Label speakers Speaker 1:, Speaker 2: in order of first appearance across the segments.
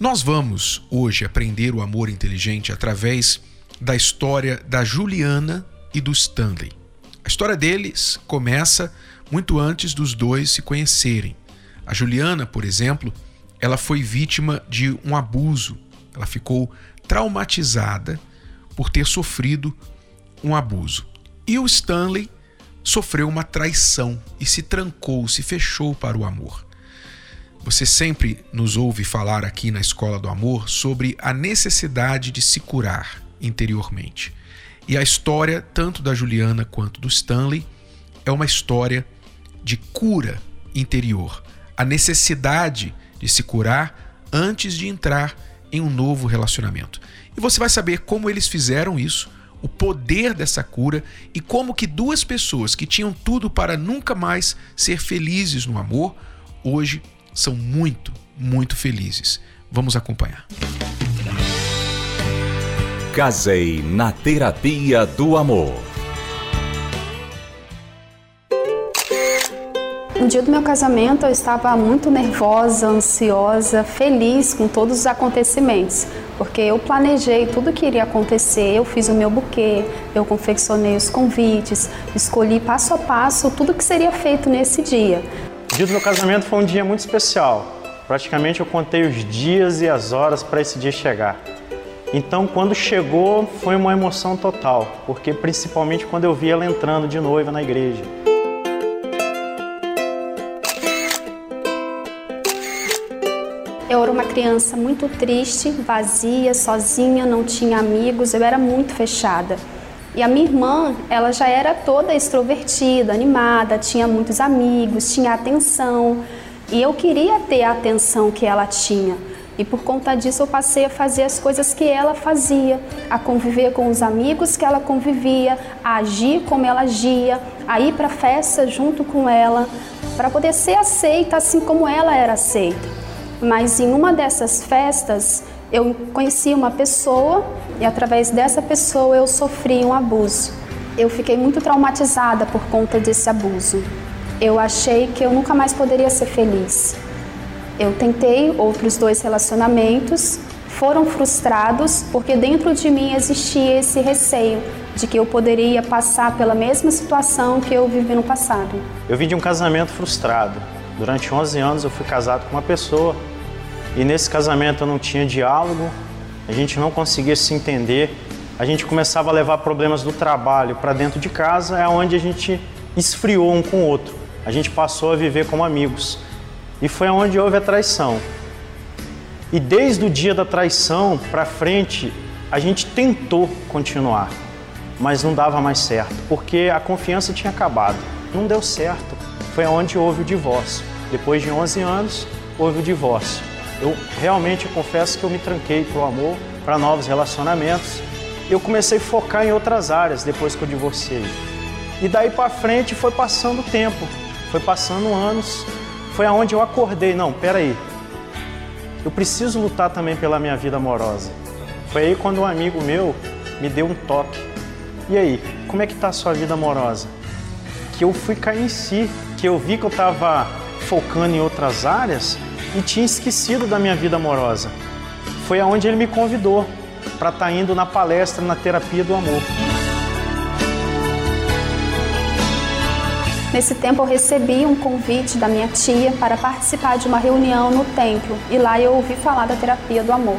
Speaker 1: Nós vamos hoje aprender o amor inteligente através da história da Juliana e do Stanley. A história deles começa muito antes dos dois se conhecerem. A Juliana, por exemplo, ela foi vítima de um abuso. Ela ficou traumatizada por ter sofrido um abuso. E o Stanley sofreu uma traição e se trancou, se fechou para o amor. Você sempre nos ouve falar aqui na Escola do Amor sobre a necessidade de se curar interiormente. E a história, tanto da Juliana quanto do Stanley, é uma história de cura interior. A necessidade de se curar antes de entrar em um novo relacionamento. E você vai saber como eles fizeram isso, o poder dessa cura e como que duas pessoas que tinham tudo para nunca mais ser felizes no amor, hoje são muito, muito felizes. Vamos acompanhar.
Speaker 2: Casei na terapia do amor.
Speaker 3: No dia do meu casamento eu estava muito nervosa, ansiosa, feliz com todos os acontecimentos, porque eu planejei tudo que iria acontecer, eu fiz o meu buquê, eu confeccionei os convites, escolhi passo a passo tudo que seria feito nesse dia.
Speaker 4: Dia do meu casamento foi um dia muito especial. Praticamente eu contei os dias e as horas para esse dia chegar. Então, quando chegou, foi uma emoção total, porque principalmente quando eu vi ela entrando de noiva na igreja.
Speaker 3: Eu era uma criança muito triste, vazia, sozinha, não tinha amigos, eu era muito fechada. E a minha irmã, ela já era toda extrovertida, animada, tinha muitos amigos, tinha atenção. E eu queria ter a atenção que ela tinha. E por conta disso eu passei a fazer as coisas que ela fazia, a conviver com os amigos que ela convivia, a agir como ela agia, a ir para festa junto com ela, para poder ser aceita assim como ela era aceita. Mas em uma dessas festas eu conheci uma pessoa e através dessa pessoa eu sofri um abuso. Eu fiquei muito traumatizada por conta desse abuso. Eu achei que eu nunca mais poderia ser feliz. Eu tentei outros dois relacionamentos, foram frustrados porque dentro de mim existia esse receio de que eu poderia passar pela mesma situação que eu vivi no passado.
Speaker 4: Eu vim de um casamento frustrado. Durante 11 anos eu fui casado com uma pessoa e nesse casamento não tinha diálogo, a gente não conseguia se entender, a gente começava a levar problemas do trabalho para dentro de casa, é onde a gente esfriou um com o outro. A gente passou a viver como amigos. E foi onde houve a traição. E desde o dia da traição para frente, a gente tentou continuar, mas não dava mais certo, porque a confiança tinha acabado. Não deu certo. Foi onde houve o divórcio. Depois de 11 anos, houve o divórcio. Eu realmente confesso que eu me tranquei para o amor, para novos relacionamentos. Eu comecei a focar em outras áreas depois que eu divorciei. E daí para frente foi passando o tempo, foi passando anos foi aonde eu acordei, não, peraí, eu preciso lutar também pela minha vida amorosa. Foi aí quando um amigo meu me deu um toque. E aí, como é que tá a sua vida amorosa? Que eu fui cair em si, que eu vi que eu estava focando em outras áreas e tinha esquecido da minha vida amorosa. Foi aonde ele me convidou para estar tá indo na palestra na terapia do amor.
Speaker 3: Nesse tempo eu recebi um convite da minha tia para participar de uma reunião no templo e lá eu ouvi falar da terapia do amor.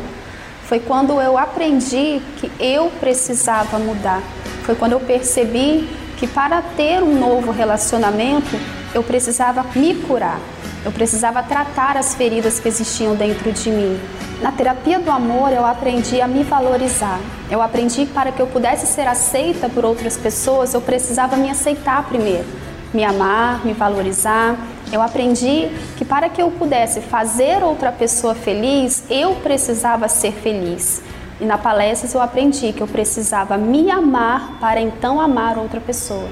Speaker 3: Foi quando eu aprendi que eu precisava mudar. Foi quando eu percebi que para ter um novo relacionamento eu precisava me curar. Eu precisava tratar as feridas que existiam dentro de mim. Na terapia do amor, eu aprendi a me valorizar. Eu aprendi que para que eu pudesse ser aceita por outras pessoas, eu precisava me aceitar primeiro me amar, me valorizar, Eu aprendi que para que eu pudesse fazer outra pessoa feliz, eu precisava ser feliz. E na palestra eu aprendi que eu precisava me amar para então amar outra pessoa.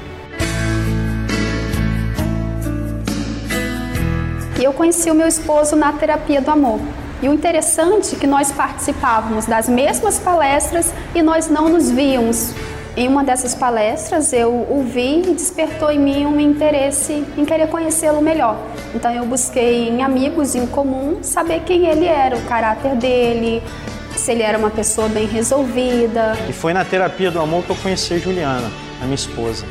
Speaker 3: E eu conheci o meu esposo na terapia do amor. E o interessante é que nós participávamos das mesmas palestras e nós não nos víamos. Em uma dessas palestras eu o vi e despertou em mim um interesse em querer conhecê-lo melhor. Então eu busquei em amigos em comum saber quem ele era, o caráter dele, se ele era uma pessoa bem resolvida.
Speaker 4: E foi na terapia do amor que eu conheci a Juliana, a minha esposa.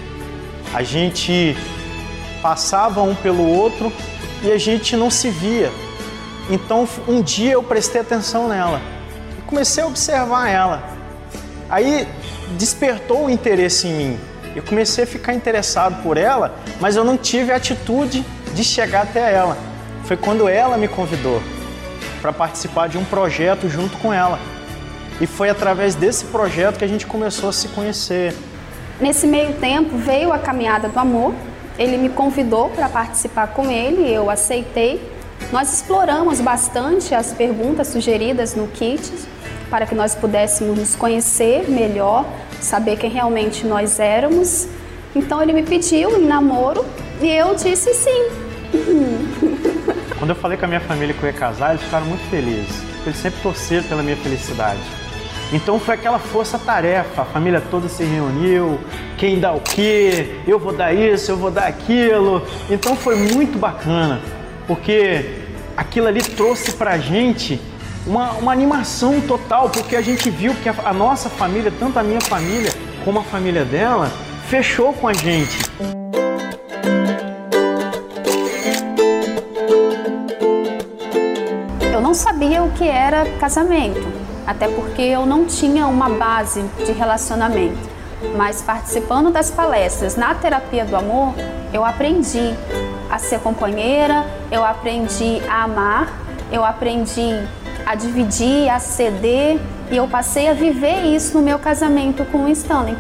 Speaker 4: A gente passava um pelo outro e a gente não se via. Então um dia eu prestei atenção nela e comecei a observar ela. Aí despertou o interesse em mim. Eu comecei a ficar interessado por ela, mas eu não tive a atitude de chegar até ela. Foi quando ela me convidou para participar de um projeto junto com ela. E foi através desse projeto que a gente começou a se conhecer.
Speaker 3: Nesse meio tempo veio a caminhada do amor, ele me convidou para participar com ele, eu aceitei. Nós exploramos bastante as perguntas sugeridas no kit para que nós pudéssemos nos conhecer melhor, saber quem realmente nós éramos. Então ele me pediu em namoro e eu disse sim.
Speaker 4: Quando eu falei com a minha família que eu ia casar, eles ficaram muito felizes. Eles sempre torceram pela minha felicidade. Então foi aquela força-tarefa, a família toda se reuniu, quem dá o quê, eu vou dar isso, eu vou dar aquilo. Então foi muito bacana, porque aquilo ali trouxe pra gente uma, uma animação total, porque a gente viu que a, a nossa família, tanto a minha família como a família dela, fechou com a gente.
Speaker 3: Eu não sabia o que era casamento até porque eu não tinha uma base de relacionamento. Mas participando das palestras na terapia do amor, eu aprendi a ser companheira, eu aprendi a amar, eu aprendi a dividir, a ceder e eu passei a viver isso no meu casamento com o Stanley.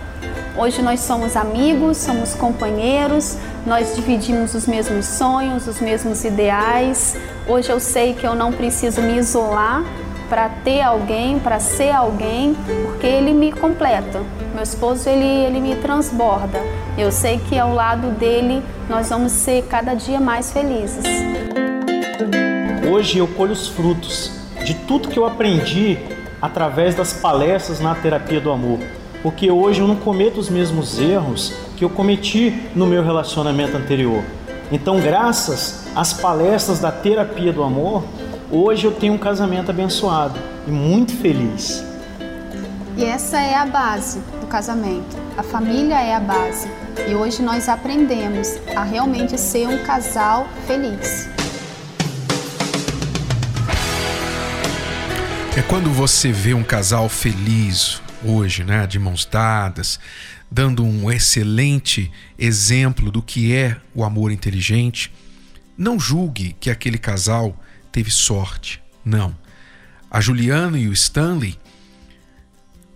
Speaker 3: Hoje nós somos amigos, somos companheiros, nós dividimos os mesmos sonhos, os mesmos ideais. Hoje eu sei que eu não preciso me isolar para ter alguém, para ser alguém, porque ele me completa. Meu esposo ele, ele me transborda. Eu sei que ao lado dele nós vamos ser cada dia mais felizes.
Speaker 4: Hoje eu colho os frutos de tudo que eu aprendi através das palestras na terapia do amor. Porque hoje eu não cometo os mesmos erros que eu cometi no meu relacionamento anterior. Então, graças às palestras da terapia do amor, Hoje eu tenho um casamento abençoado e muito feliz.
Speaker 3: E essa é a base do casamento. A família é a base. E hoje nós aprendemos a realmente ser um casal feliz.
Speaker 1: É quando você vê um casal feliz hoje, né, de mãos dadas, dando um excelente exemplo do que é o amor inteligente. Não julgue que aquele casal teve sorte. Não. A Juliana e o Stanley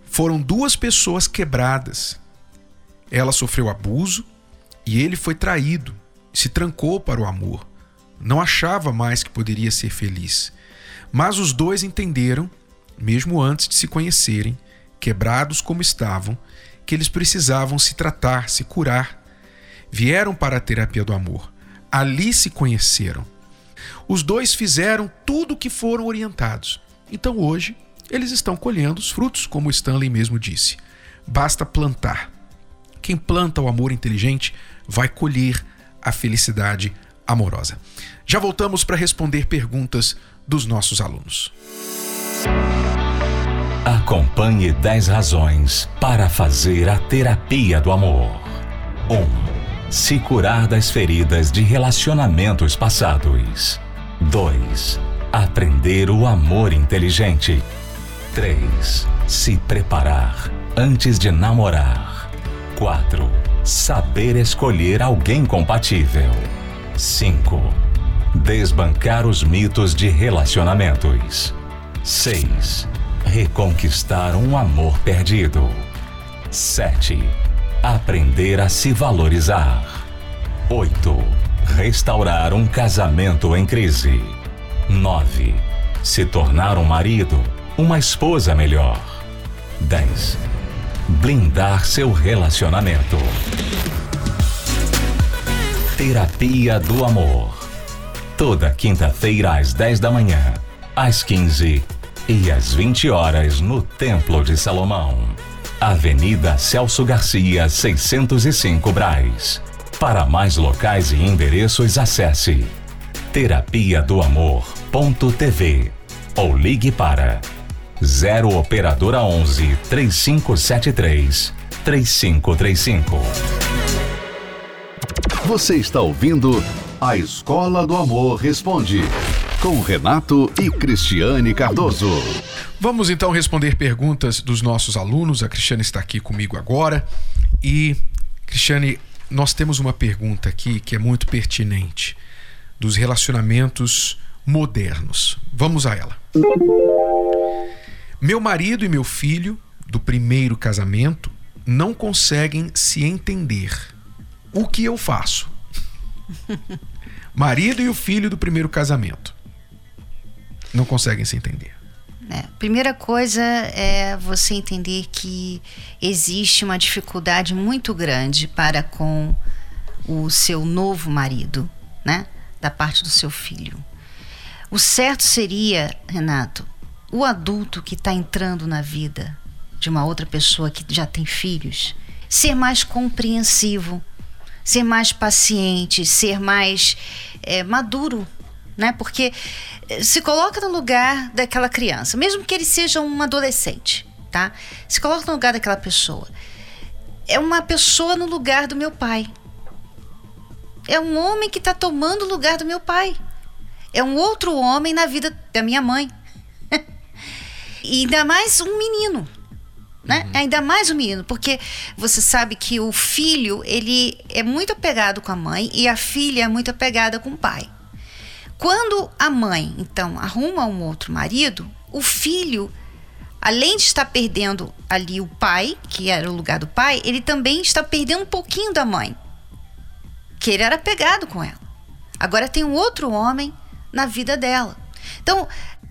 Speaker 1: foram duas pessoas quebradas. Ela sofreu abuso e ele foi traído, se trancou para o amor. Não achava mais que poderia ser feliz. Mas os dois entenderam, mesmo antes de se conhecerem, quebrados como estavam, que eles precisavam se tratar, se curar. Vieram para a terapia do amor. Ali se conheceram. Os dois fizeram tudo o que foram orientados. Então hoje eles estão colhendo os frutos, como Stanley mesmo disse. Basta plantar. Quem planta o amor inteligente vai colher a felicidade amorosa. Já voltamos para responder perguntas dos nossos alunos.
Speaker 2: Acompanhe 10 razões para fazer a terapia do amor. 1. Um, se curar das feridas de relacionamentos passados. 2. Aprender o amor inteligente. 3. Se preparar antes de namorar. 4. Saber escolher alguém compatível. 5. Desbancar os mitos de relacionamentos. 6. Reconquistar um amor perdido. 7 Aprender a se valorizar. 8. Restaurar um casamento em crise. 9. Se tornar um marido, uma esposa melhor. 10. Blindar seu relacionamento. Terapia do Amor. Toda quinta-feira às 10 da manhã, às 15 e às 20 horas no Templo de Salomão. Avenida Celso Garcia, 605 Braz. Para mais locais e endereços, acesse terapia do amor.tv ou ligue para 0 operadora 11 3573 3535.
Speaker 5: Você está ouvindo A Escola do Amor Responde com Renato e Cristiane Cardoso.
Speaker 1: Vamos então responder perguntas dos nossos alunos. A Cristiane está aqui comigo agora. E, Cristiane, nós temos uma pergunta aqui que é muito pertinente dos relacionamentos modernos. Vamos a ela. Meu marido e meu filho do primeiro casamento não conseguem se entender. O que eu faço? marido e o filho do primeiro casamento não conseguem se entender.
Speaker 6: É, primeira coisa é você entender que existe uma dificuldade muito grande para com o seu novo marido, né? Da parte do seu filho. O certo seria, Renato, o adulto que está entrando na vida de uma outra pessoa que já tem filhos, ser mais compreensivo, ser mais paciente, ser mais é, maduro né? Porque eh, se coloca no lugar daquela criança, mesmo que ele seja um adolescente, tá? Se coloca no lugar daquela pessoa. É uma pessoa no lugar do meu pai. É um homem que está tomando o lugar do meu pai. É um outro homem na vida da minha mãe. e ainda mais um menino. Né? Uhum. Ainda mais um menino, porque você sabe que o filho ele é muito apegado com a mãe e a filha é muito apegada com o pai. Quando a mãe, então, arruma um outro marido, o filho, além de estar perdendo ali o pai, que era o lugar do pai, ele também está perdendo um pouquinho da mãe, que ele era pegado com ela. Agora tem um outro homem na vida dela. Então,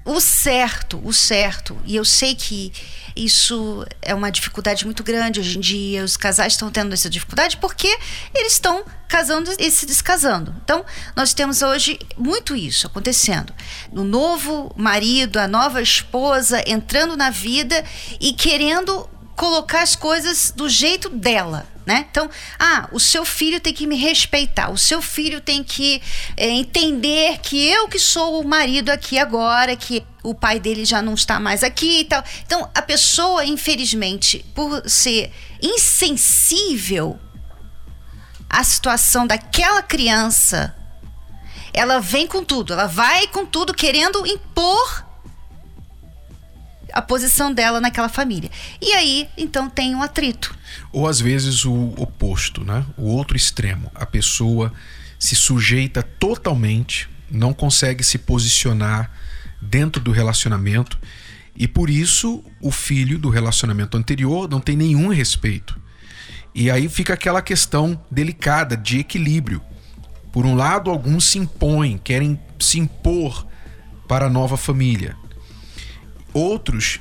Speaker 6: o certo, o certo, e eu sei que isso é uma dificuldade muito grande hoje em dia. Os casais estão tendo essa dificuldade porque eles estão casando e se descasando. Então, nós temos hoje muito isso acontecendo. O novo marido, a nova esposa entrando na vida e querendo colocar as coisas do jeito dela. Né? Então, ah, o seu filho tem que me respeitar, o seu filho tem que é, entender que eu que sou o marido aqui agora, que o pai dele já não está mais aqui e tal. Então, a pessoa, infelizmente, por ser insensível à situação daquela criança, ela vem com tudo, ela vai com tudo querendo impor a posição dela naquela família. E aí, então, tem um atrito.
Speaker 1: Ou às vezes o oposto, né? O outro extremo. A pessoa se sujeita totalmente, não consegue se posicionar dentro do relacionamento e por isso o filho do relacionamento anterior não tem nenhum respeito. E aí fica aquela questão delicada de equilíbrio. Por um lado, alguns se impõem, querem se impor para a nova família. Outros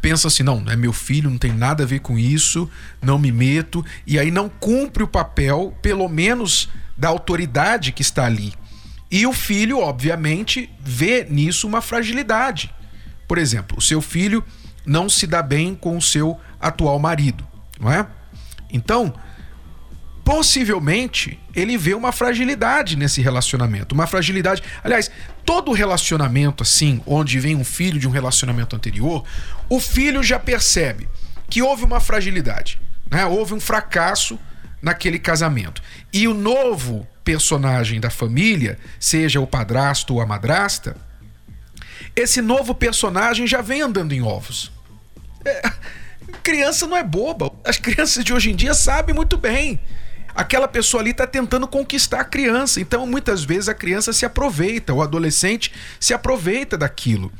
Speaker 1: pensam assim: não, é meu filho, não tem nada a ver com isso, não me meto, e aí não cumpre o papel, pelo menos, da autoridade que está ali. E o filho, obviamente, vê nisso uma fragilidade. Por exemplo, o seu filho não se dá bem com o seu atual marido, não é? Então, possivelmente ele vê uma fragilidade nesse relacionamento, uma fragilidade. Aliás, todo relacionamento assim, onde vem um filho de um relacionamento anterior, o filho já percebe que houve uma fragilidade, né? Houve um fracasso naquele casamento. E o novo personagem da família, seja o padrasto ou a madrasta, esse novo personagem já vem andando em ovos. É, criança não é boba. As crianças de hoje em dia sabem muito bem aquela pessoa ali está tentando conquistar a criança. Então, muitas vezes a criança se aproveita, o adolescente se aproveita daquilo.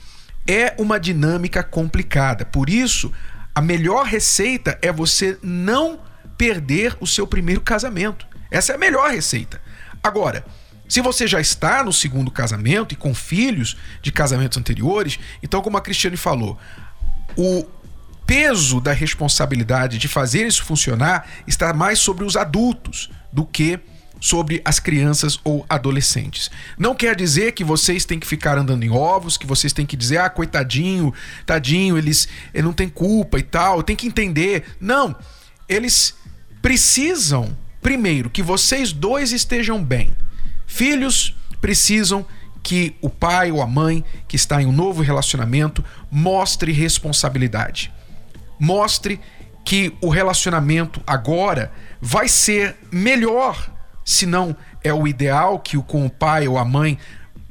Speaker 1: É uma dinâmica complicada. Por isso, a melhor receita é você não perder o seu primeiro casamento. Essa é a melhor receita. Agora, Se você já está no segundo casamento e com filhos de casamentos anteriores, então, como a Cristiane falou, o peso da responsabilidade de fazer isso funcionar está mais sobre os adultos do que sobre as crianças ou adolescentes. Não quer dizer que vocês têm que ficar andando em ovos, que vocês têm que dizer, ah, coitadinho, tadinho, eles, eles não têm culpa e tal, tem que entender. Não, eles precisam, primeiro, que vocês dois estejam bem. Filhos precisam que o pai ou a mãe que está em um novo relacionamento mostre responsabilidade. Mostre que o relacionamento agora vai ser melhor se não é o ideal, que o com o pai ou a mãe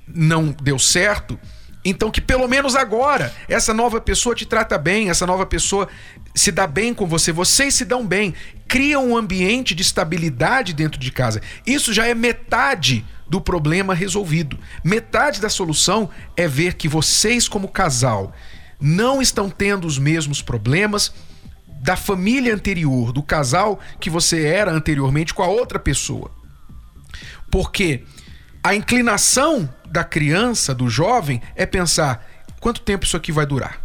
Speaker 1: não deu certo, então que pelo menos agora essa nova pessoa te trata bem, essa nova pessoa se dá bem com você, vocês se dão bem, criam um ambiente de estabilidade dentro de casa. Isso já é metade do problema resolvido. Metade da solução é ver que vocês como casal não estão tendo os mesmos problemas da família anterior, do casal que você era anteriormente com a outra pessoa. Porque a inclinação da criança, do jovem, é pensar: quanto tempo isso aqui vai durar?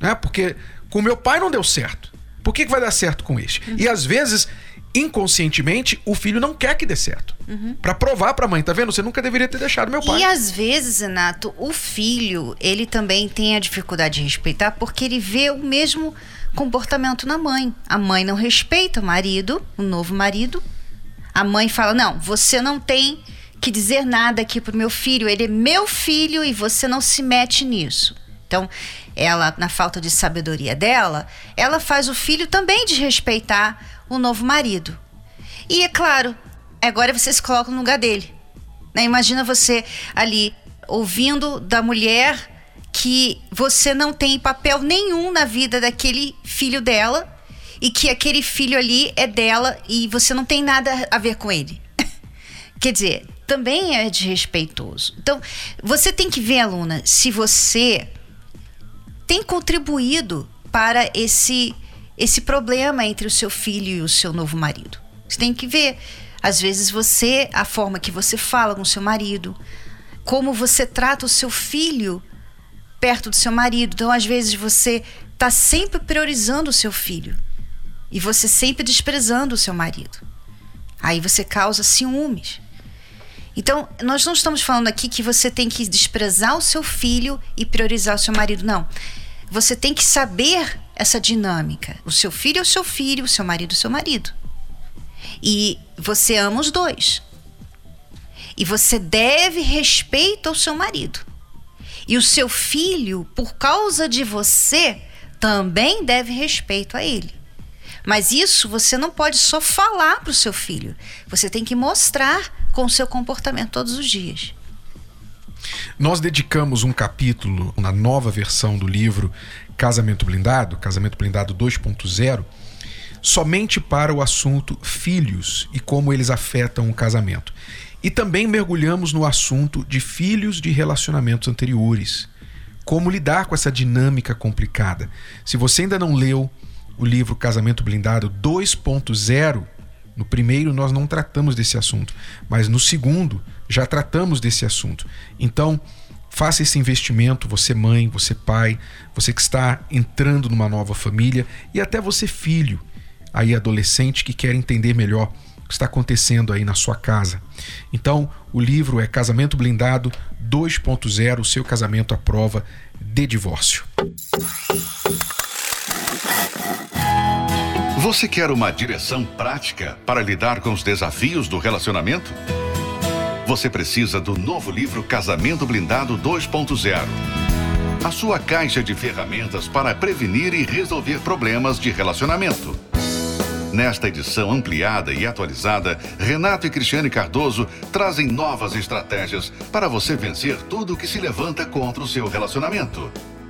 Speaker 1: Né? Porque com meu pai não deu certo. Por que, que vai dar certo com este? E às vezes, inconscientemente, o filho não quer que dê certo. Uhum. Para provar para a mãe, tá vendo? Você nunca deveria ter deixado meu pai.
Speaker 6: E às vezes, Renato, o filho, ele também tem a dificuldade de respeitar porque ele vê o mesmo comportamento na mãe. A mãe não respeita o marido, o novo marido, a mãe fala: Não, você não tem que dizer nada aqui pro meu filho, ele é meu filho e você não se mete nisso. Então, ela, na falta de sabedoria dela, ela faz o filho também desrespeitar o novo marido. E é claro, agora você se coloca no lugar dele. Né? Imagina você ali ouvindo da mulher que você não tem papel nenhum na vida daquele filho dela e que aquele filho ali é dela e você não tem nada a ver com ele. Quer dizer, também é desrespeitoso. Então, você tem que ver, aluna, se você tem contribuído para esse esse problema entre o seu filho e o seu novo marido. Você tem que ver, às vezes você, a forma que você fala com o seu marido, como você trata o seu filho perto do seu marido. Então, às vezes você está sempre priorizando o seu filho e você sempre desprezando o seu marido. Aí você causa ciúmes. Então, nós não estamos falando aqui que você tem que desprezar o seu filho e priorizar o seu marido, não. Você tem que saber essa dinâmica. O seu filho é o seu filho, o seu marido é o seu marido. E você ama os dois. E você deve respeito ao seu marido. E o seu filho, por causa de você, também deve respeito a ele. Mas isso você não pode só falar para o seu filho. Você tem que mostrar com o seu comportamento todos os dias.
Speaker 1: Nós dedicamos um capítulo na nova versão do livro Casamento Blindado, Casamento Blindado 2.0, somente para o assunto filhos e como eles afetam o casamento. E também mergulhamos no assunto de filhos de relacionamentos anteriores. Como lidar com essa dinâmica complicada. Se você ainda não leu o livro Casamento Blindado 2.0, no primeiro nós não tratamos desse assunto, mas no segundo já tratamos desse assunto. Então, faça esse investimento, você mãe, você pai, você que está entrando numa nova família e até você filho, aí adolescente que quer entender melhor o que está acontecendo aí na sua casa. Então, o livro é Casamento Blindado 2.0, o seu casamento à prova de divórcio.
Speaker 5: Você quer uma direção prática para lidar com os desafios do relacionamento? Você precisa do novo livro Casamento Blindado 2.0. A sua caixa de ferramentas para prevenir e resolver problemas de relacionamento. Nesta edição ampliada e atualizada, Renato e Cristiane Cardoso trazem novas estratégias para você vencer tudo que se levanta contra o seu relacionamento.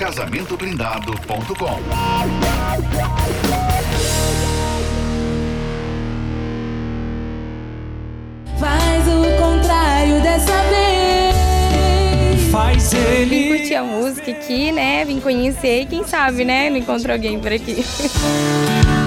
Speaker 5: Casamentoblindado.com.
Speaker 7: Faz o contrário dessa vez.
Speaker 8: Faz ele.
Speaker 9: Vim curtir a música aqui, né? Vim conhecer e quem sabe, né? Não encontro alguém por aqui.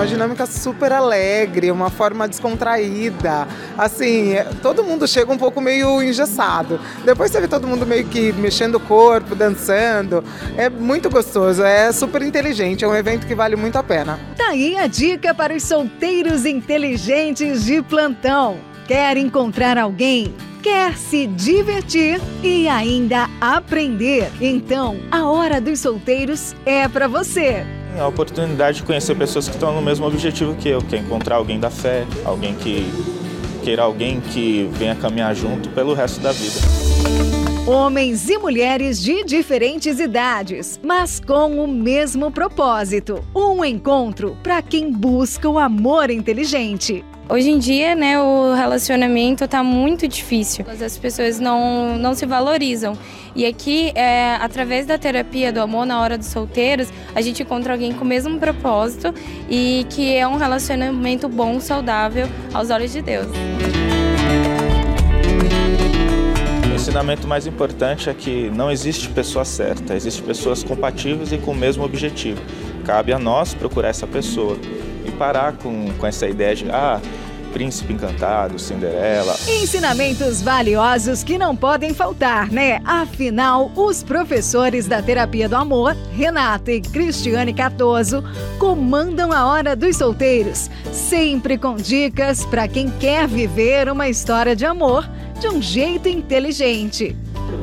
Speaker 10: Uma dinâmica super alegre, uma forma descontraída. Assim, todo mundo chega um pouco meio engessado. Depois você vê todo mundo meio que mexendo o corpo, dançando. É muito gostoso, é super inteligente, é um evento que vale muito a pena.
Speaker 11: Tá aí a dica para os solteiros inteligentes de plantão. Quer encontrar alguém? Quer se divertir e ainda aprender? Então, a Hora dos Solteiros é para você.
Speaker 12: A oportunidade de conhecer pessoas que estão no mesmo objetivo que eu, que é encontrar alguém da fé, alguém que queira alguém que venha caminhar junto pelo resto da vida.
Speaker 11: Homens e mulheres de diferentes idades, mas com o mesmo propósito. Um encontro para quem busca o amor inteligente.
Speaker 9: Hoje em dia, né, o relacionamento tá muito difícil. As pessoas não, não se valorizam. E aqui, é, através da terapia do amor na hora dos solteiros, a gente encontra alguém com o mesmo propósito e que é um relacionamento bom, saudável aos olhos de Deus.
Speaker 12: O ensinamento mais importante é que não existe pessoa certa, existem pessoas compatíveis e com o mesmo objetivo. Cabe a nós procurar essa pessoa e parar com, com essa ideia de, ah, Príncipe Encantado, Cinderela.
Speaker 11: Ensinamentos valiosos que não podem faltar, né? Afinal, os professores da Terapia do Amor, Renata e Cristiane Catoso, comandam a Hora dos Solteiros, sempre com dicas para quem quer viver uma história de amor de um jeito inteligente.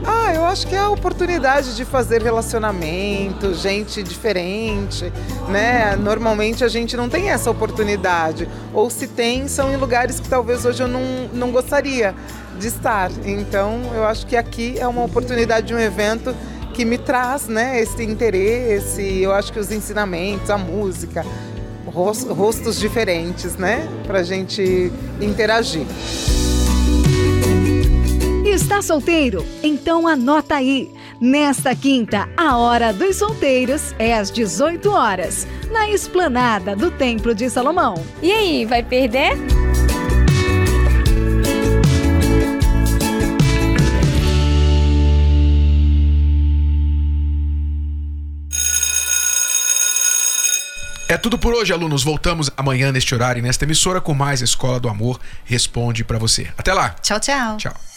Speaker 10: Ah, eu acho que é a oportunidade de fazer relacionamento, gente diferente, né? Normalmente a gente não tem essa oportunidade. Ou se tem, são em lugares que talvez hoje eu não, não gostaria de estar. Então, eu acho que aqui é uma oportunidade de um evento que me traz, né, esse interesse. Eu acho que os ensinamentos, a música, rostos diferentes, né, pra gente interagir.
Speaker 11: Está solteiro? Então anota aí. Nesta quinta, a Hora dos Solteiros é às 18 horas, na esplanada do Templo de Salomão.
Speaker 9: E aí, vai perder?
Speaker 1: É tudo por hoje, alunos. Voltamos amanhã neste horário e nesta emissora com mais Escola do Amor Responde para você. Até lá.
Speaker 6: Tchau, tchau.
Speaker 1: Tchau.